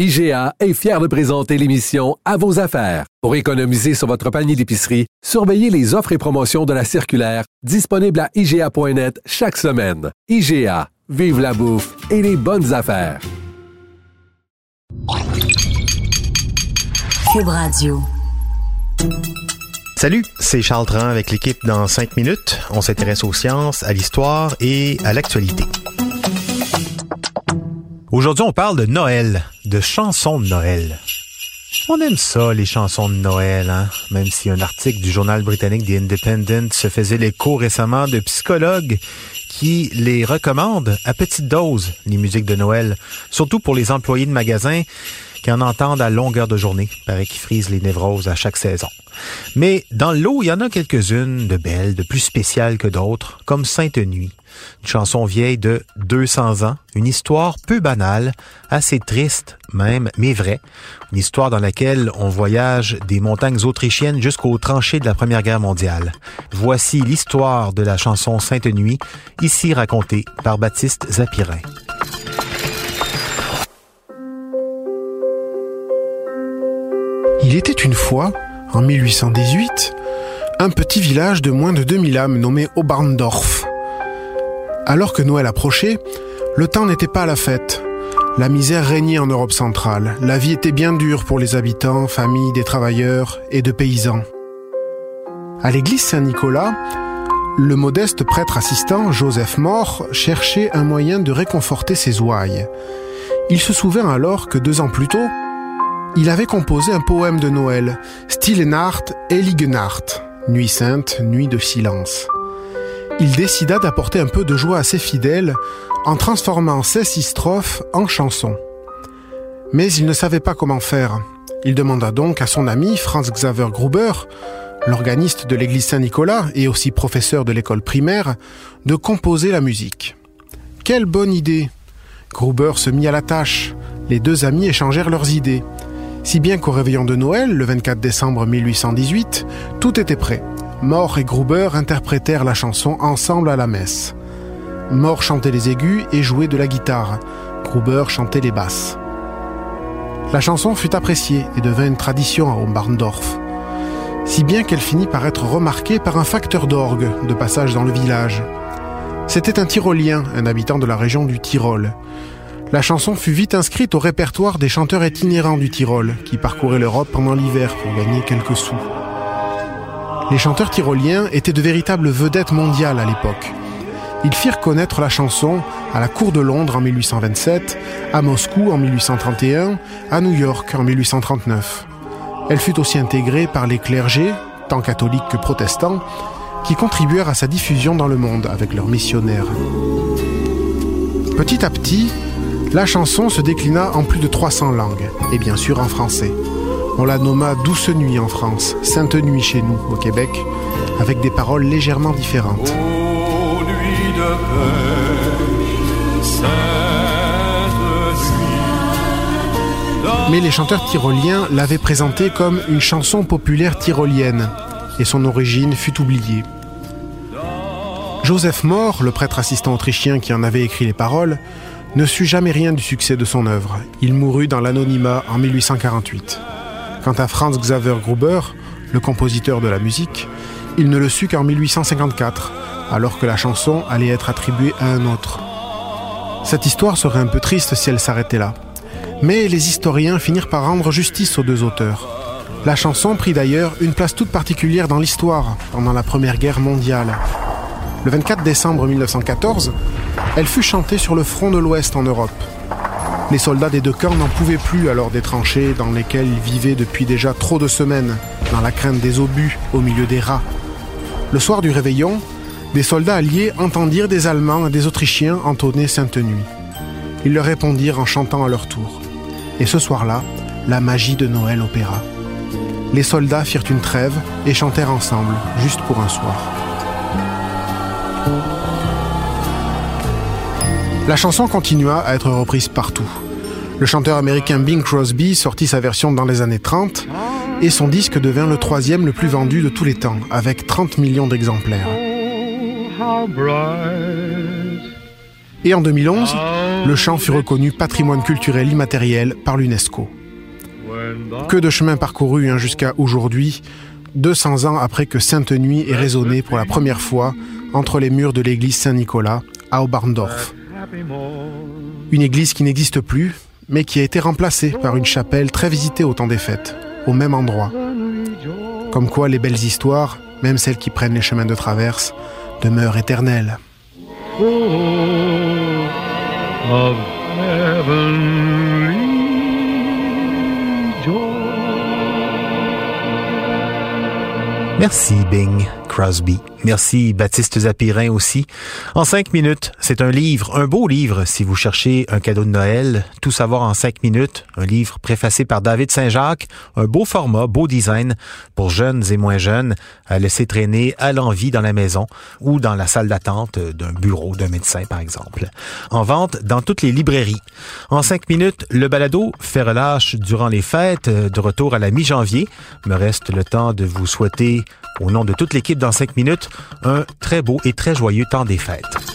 IGA est fier de présenter l'émission À vos affaires. Pour économiser sur votre panier d'épicerie, surveillez les offres et promotions de la circulaire disponible à IGA.net chaque semaine. IGA, vive la bouffe et les bonnes affaires. Cube Radio. Salut, c'est Charles Tran avec l'équipe dans 5 minutes. On s'intéresse aux sciences, à l'histoire et à l'actualité. Aujourd'hui, on parle de Noël, de chansons de Noël. On aime ça, les chansons de Noël, hein? même si un article du journal britannique The Independent se faisait l'écho récemment de psychologues qui les recommandent à petite dose, les musiques de Noël, surtout pour les employés de magasins qui en entendent à longueur de journée, paraît qu'ils frisent les névroses à chaque saison. Mais dans l'eau, il y en a quelques-unes de belles, de plus spéciales que d'autres, comme Sainte Nuit, une chanson vieille de 200 ans, une histoire peu banale, assez triste même, mais vraie, une histoire dans laquelle on voyage des montagnes autrichiennes jusqu'aux tranchées de la Première Guerre mondiale. Voici l'histoire de la chanson Sainte Nuit, ici racontée par Baptiste Zapirin. Il était une fois, en 1818, un petit village de moins de 2000 âmes nommé Oberndorf. Alors que Noël approchait, le temps n'était pas à la fête. La misère régnait en Europe centrale. La vie était bien dure pour les habitants, familles des travailleurs et de paysans. À l'église Saint-Nicolas, le modeste prêtre assistant, Joseph Mort, cherchait un moyen de réconforter ses ouailles. Il se souvint alors que deux ans plus tôt, il avait composé un poème de Noël, Stille Nacht, Nacht, Nuit sainte, nuit de silence. Il décida d'apporter un peu de joie à ses fidèles en transformant ces six strophes en chansons. Mais il ne savait pas comment faire. Il demanda donc à son ami Franz Xaver Gruber, l'organiste de l'église Saint-Nicolas et aussi professeur de l'école primaire, de composer la musique. Quelle bonne idée Gruber se mit à la tâche. Les deux amis échangèrent leurs idées. Si bien qu'au réveillon de Noël, le 24 décembre 1818, tout était prêt. Mort et Gruber interprétèrent la chanson ensemble à la messe. Mort chantait les aigus et jouait de la guitare. Gruber chantait les basses. La chanson fut appréciée et devint une tradition à Hombarndorf. Si bien qu'elle finit par être remarquée par un facteur d'orgue de passage dans le village. C'était un Tyrolien, un habitant de la région du Tyrol. La chanson fut vite inscrite au répertoire des chanteurs itinérants du Tyrol, qui parcouraient l'Europe pendant l'hiver pour gagner quelques sous. Les chanteurs tyroliens étaient de véritables vedettes mondiales à l'époque. Ils firent connaître la chanson à la cour de Londres en 1827, à Moscou en 1831, à New York en 1839. Elle fut aussi intégrée par les clergés, tant catholiques que protestants, qui contribuèrent à sa diffusion dans le monde avec leurs missionnaires. Petit à petit, la chanson se déclina en plus de 300 langues, et bien sûr en français. On la nomma Douce Nuit en France, Sainte Nuit chez nous, au Québec, avec des paroles légèrement différentes. Mais les chanteurs tyroliens l'avaient présentée comme une chanson populaire tyrolienne, et son origine fut oubliée. Joseph Mohr, le prêtre assistant autrichien qui en avait écrit les paroles, ne sut jamais rien du succès de son œuvre. Il mourut dans l'anonymat en 1848. Quant à Franz Xaver Gruber, le compositeur de la musique, il ne le sut qu'en 1854, alors que la chanson allait être attribuée à un autre. Cette histoire serait un peu triste si elle s'arrêtait là. Mais les historiens finirent par rendre justice aux deux auteurs. La chanson prit d'ailleurs une place toute particulière dans l'histoire pendant la Première Guerre mondiale. Le 24 décembre 1914, elle fut chantée sur le front de l'Ouest en Europe. Les soldats des deux camps n'en pouvaient plus alors des tranchées dans lesquelles ils vivaient depuis déjà trop de semaines, dans la crainte des obus au milieu des rats. Le soir du réveillon, des soldats alliés entendirent des Allemands et des Autrichiens entonner Sainte Nuit. Ils leur répondirent en chantant à leur tour. Et ce soir-là, la magie de Noël opéra. Les soldats firent une trêve et chantèrent ensemble, juste pour un soir. La chanson continua à être reprise partout. Le chanteur américain Bing Crosby sortit sa version dans les années 30 et son disque devint le troisième le plus vendu de tous les temps, avec 30 millions d'exemplaires. Et en 2011, le chant fut reconnu patrimoine culturel immatériel par l'UNESCO. Que de chemin parcouru hein, jusqu'à aujourd'hui, 200 ans après que Sainte Nuit ait résonné pour la première fois entre les murs de l'église Saint-Nicolas à Oberndorf. Une église qui n'existe plus, mais qui a été remplacée par une chapelle très visitée au temps des fêtes, au même endroit. Comme quoi les belles histoires, même celles qui prennent les chemins de traverse, demeurent éternelles. Merci Bing Crosby. Merci Baptiste Zapirin aussi. En cinq minutes, c'est un livre, un beau livre si vous cherchez un cadeau de Noël. Tout savoir en cinq minutes. Un livre préfacé par David Saint-Jacques. Un beau format, beau design pour jeunes et moins jeunes à laisser traîner à l'envie dans la maison ou dans la salle d'attente d'un bureau d'un médecin par exemple. En vente dans toutes les librairies. En cinq minutes, le balado fait relâche durant les fêtes de retour à la mi-janvier. Me reste le temps de vous souhaiter au nom de toute l'équipe dans cinq minutes, un très beau et très joyeux temps des fêtes.